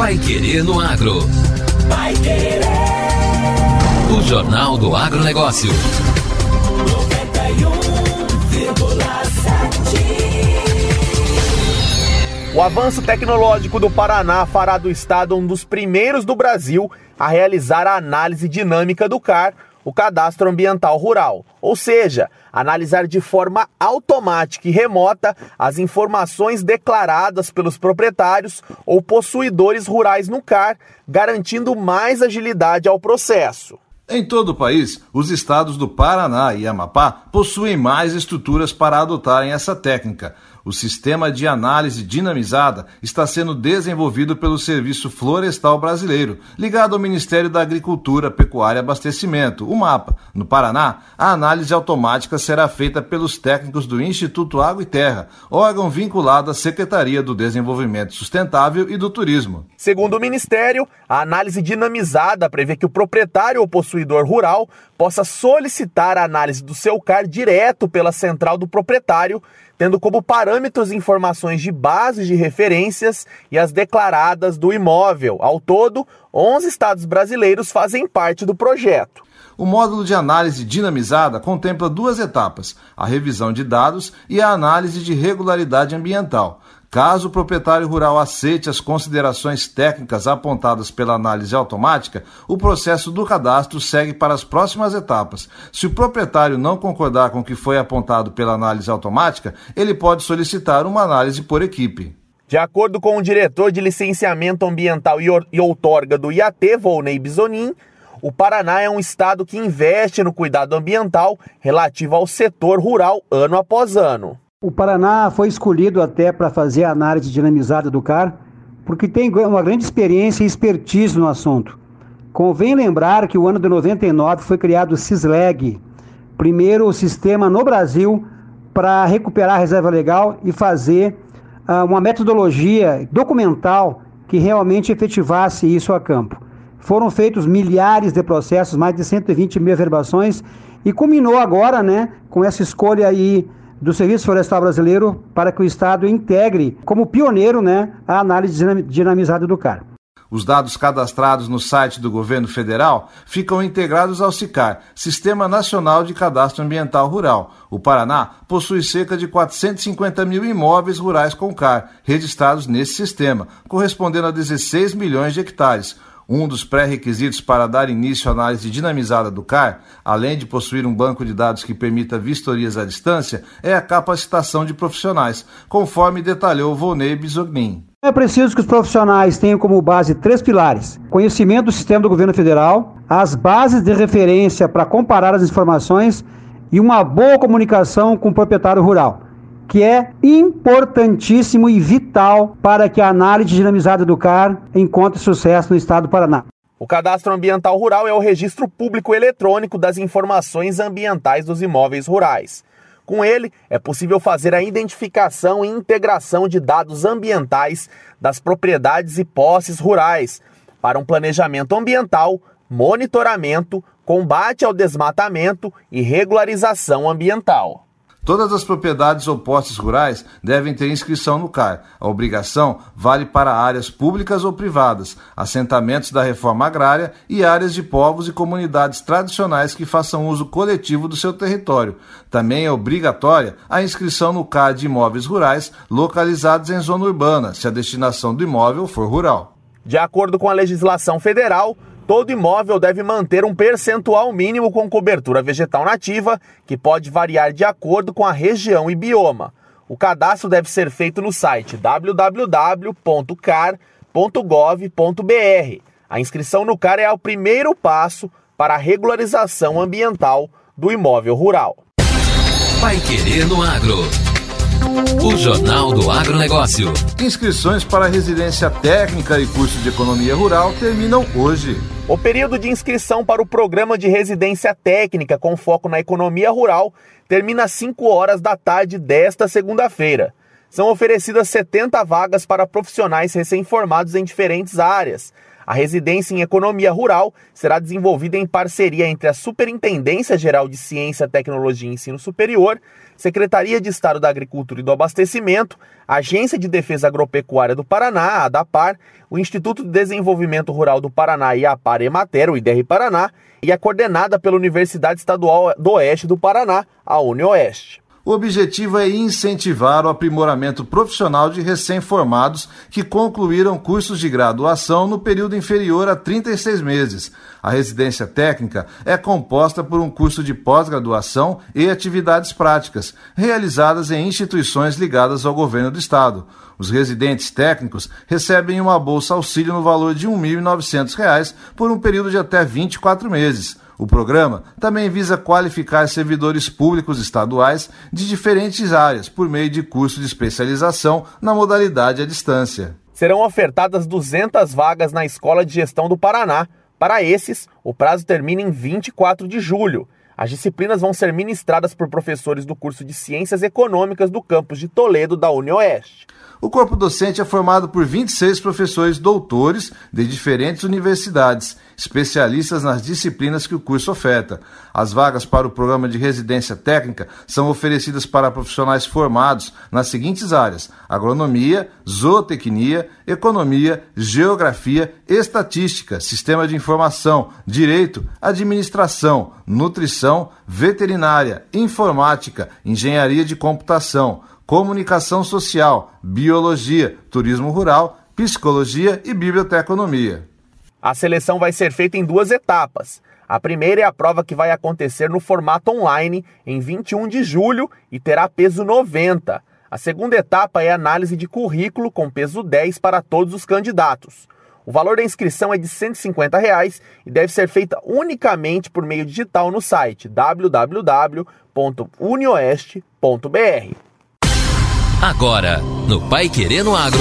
Pai Querer no Agro. Pai Querer. O Jornal do Agronegócio. 91,7. O avanço tecnológico do Paraná fará do estado um dos primeiros do Brasil a realizar a análise dinâmica do CAR o cadastro ambiental rural, ou seja, analisar de forma automática e remota as informações declaradas pelos proprietários ou possuidores rurais no CAR, garantindo mais agilidade ao processo. Em todo o país, os estados do Paraná e Amapá possuem mais estruturas para adotarem essa técnica. O sistema de análise dinamizada está sendo desenvolvido pelo Serviço Florestal Brasileiro, ligado ao Ministério da Agricultura, Pecuária e Abastecimento, o MAPA. No Paraná, a análise automática será feita pelos técnicos do Instituto Água e Terra, órgão vinculado à Secretaria do Desenvolvimento Sustentável e do Turismo. Segundo o Ministério, a análise dinamizada prevê que o proprietário ou possuidor rural possa solicitar a análise do seu CAR direto pela central do proprietário tendo como parâmetros informações de bases de referências e as declaradas do imóvel. Ao todo, 11 estados brasileiros fazem parte do projeto. O módulo de análise dinamizada contempla duas etapas: a revisão de dados e a análise de regularidade ambiental. Caso o proprietário rural aceite as considerações técnicas apontadas pela análise automática, o processo do cadastro segue para as próximas etapas. Se o proprietário não concordar com o que foi apontado pela análise automática, ele pode solicitar uma análise por equipe. De acordo com o diretor de licenciamento ambiental e outorga do IAT, Volney Bisonin, o Paraná é um estado que investe no cuidado ambiental relativo ao setor rural ano após ano. O Paraná foi escolhido até para fazer a análise dinamizada do CAR, porque tem uma grande experiência e expertise no assunto. Convém lembrar que o ano de 99 foi criado o CISLEG, primeiro sistema no Brasil para recuperar a reserva legal e fazer uh, uma metodologia documental que realmente efetivasse isso a campo. Foram feitos milhares de processos, mais de 120 mil averbações, e culminou agora né, com essa escolha aí do Serviço Florestal Brasileiro para que o Estado integre como pioneiro né, a análise dinamizada do CAR. Os dados cadastrados no site do governo federal ficam integrados ao SICAR, Sistema Nacional de Cadastro Ambiental Rural. O Paraná possui cerca de 450 mil imóveis rurais com CAR registrados nesse sistema, correspondendo a 16 milhões de hectares um dos pré-requisitos para dar início à análise dinamizada do CAR, além de possuir um banco de dados que permita vistorias à distância, é a capacitação de profissionais, conforme detalhou Volney Bisognin. É preciso que os profissionais tenham como base três pilares: conhecimento do sistema do governo federal, as bases de referência para comparar as informações e uma boa comunicação com o proprietário rural que é importantíssimo e vital para que a análise dinamizada do CAR encontre sucesso no estado do Paraná. O cadastro ambiental rural é o registro público eletrônico das informações ambientais dos imóveis rurais. Com ele, é possível fazer a identificação e integração de dados ambientais das propriedades e posses rurais para um planejamento ambiental, monitoramento, combate ao desmatamento e regularização ambiental. Todas as propriedades ou postes rurais devem ter inscrição no CAR. A obrigação vale para áreas públicas ou privadas, assentamentos da reforma agrária e áreas de povos e comunidades tradicionais que façam uso coletivo do seu território. Também é obrigatória a inscrição no CAR de imóveis rurais localizados em zona urbana, se a destinação do imóvel for rural. De acordo com a legislação federal, Todo imóvel deve manter um percentual mínimo com cobertura vegetal nativa, que pode variar de acordo com a região e bioma. O cadastro deve ser feito no site www.car.gov.br. A inscrição no CAR é o primeiro passo para a regularização ambiental do imóvel rural. Vai querer no agro. O Jornal do Agronegócio. Inscrições para residência técnica e curso de economia rural terminam hoje. O período de inscrição para o programa de residência técnica com foco na economia rural termina às 5 horas da tarde desta segunda-feira. São oferecidas 70 vagas para profissionais recém-formados em diferentes áreas. A residência em Economia Rural será desenvolvida em parceria entre a Superintendência Geral de Ciência, Tecnologia e Ensino Superior, Secretaria de Estado da Agricultura e do Abastecimento, Agência de Defesa Agropecuária do Paraná, ADAPAR, o Instituto de Desenvolvimento Rural do Paraná e a APAR Emater, o IDR Paraná, e é coordenada pela Universidade Estadual do Oeste do Paraná, a UniOeste. O objetivo é incentivar o aprimoramento profissional de recém-formados que concluíram cursos de graduação no período inferior a 36 meses. A residência técnica é composta por um curso de pós-graduação e atividades práticas, realizadas em instituições ligadas ao governo do estado. Os residentes técnicos recebem uma bolsa auxílio no valor de R$ 1.900 por um período de até 24 meses. O programa também visa qualificar servidores públicos estaduais de diferentes áreas por meio de curso de especialização na modalidade à distância. Serão ofertadas 200 vagas na Escola de Gestão do Paraná. Para esses, o prazo termina em 24 de julho. As disciplinas vão ser ministradas por professores do curso de Ciências Econômicas do campus de Toledo da UniOeste. O corpo docente é formado por 26 professores doutores de diferentes universidades, especialistas nas disciplinas que o curso oferta. As vagas para o programa de residência técnica são oferecidas para profissionais formados nas seguintes áreas: agronomia, zootecnia, economia, geografia, estatística, sistema de informação, direito, administração, nutrição, veterinária, informática, engenharia de computação comunicação social, biologia, turismo rural, psicologia e biblioteconomia. A seleção vai ser feita em duas etapas. A primeira é a prova que vai acontecer no formato online em 21 de julho e terá peso 90. A segunda etapa é a análise de currículo com peso 10 para todos os candidatos. O valor da inscrição é de 150 reais e deve ser feita unicamente por meio digital no site www.unioeste.br. Agora, no Pai Querendo Agro.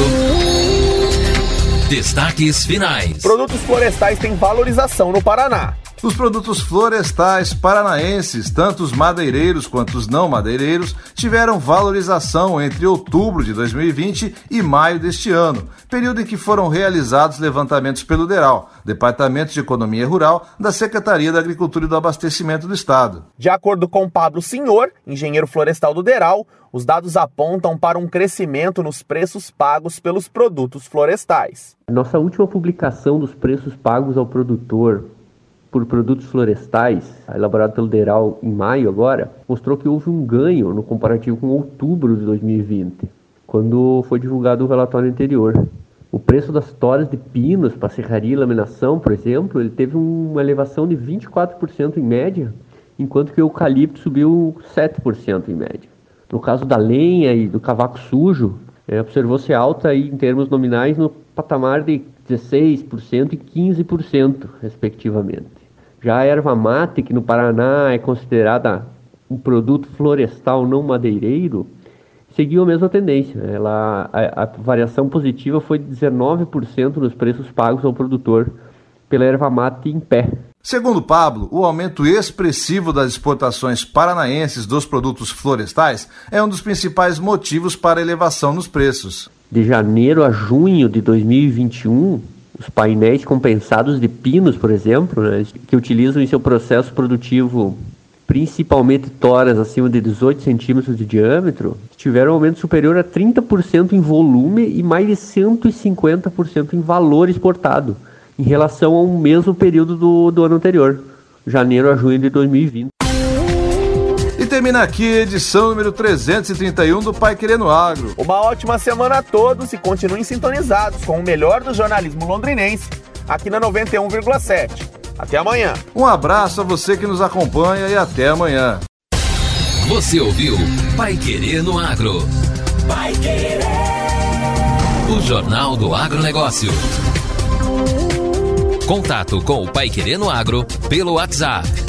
Destaques finais. Produtos florestais têm valorização no Paraná. Os produtos florestais paranaenses, tanto os madeireiros quanto os não madeireiros, tiveram valorização entre outubro de 2020 e maio deste ano, período em que foram realizados levantamentos pelo DERAL, Departamento de Economia Rural da Secretaria da Agricultura e do Abastecimento do Estado. De acordo com Pablo Senhor, engenheiro florestal do DERAL, os dados apontam para um crescimento nos preços pagos pelos produtos florestais. Nossa última publicação dos preços pagos ao produtor por produtos florestais, elaborado pelo DERAL em maio agora, mostrou que houve um ganho no comparativo com outubro de 2020, quando foi divulgado o relatório anterior. O preço das toras de pinos para serraria e laminação, por exemplo, ele teve uma elevação de 24% em média, enquanto que o eucalipto subiu 7% em média. No caso da lenha e do cavaco sujo, é, observou-se alta aí, em termos nominais no patamar de 16% e 15%, respectivamente. Já a erva mate, que no Paraná é considerada um produto florestal não madeireiro, seguiu a mesma tendência. Ela, a, a variação positiva foi de 19% nos preços pagos ao produtor pela erva mate em pé. Segundo Pablo, o aumento expressivo das exportações paranaenses dos produtos florestais é um dos principais motivos para a elevação nos preços. De janeiro a junho de 2021, os painéis compensados de pinos, por exemplo, né, que utilizam em seu processo produtivo principalmente toras acima de 18 centímetros de diâmetro, tiveram um aumento superior a 30% em volume e mais de 150% em valor exportado, em relação ao mesmo período do, do ano anterior, janeiro a junho de 2020. E termina aqui a edição número 331 do Pai Querendo Agro. Uma ótima semana a todos e continuem sintonizados com o melhor do jornalismo londrinense, aqui na 91,7. Até amanhã. Um abraço a você que nos acompanha e até amanhã. Você ouviu Pai Querer no Agro. Pai Querer. O Jornal do Agronegócio. Contato com o Pai Querer no Agro pelo WhatsApp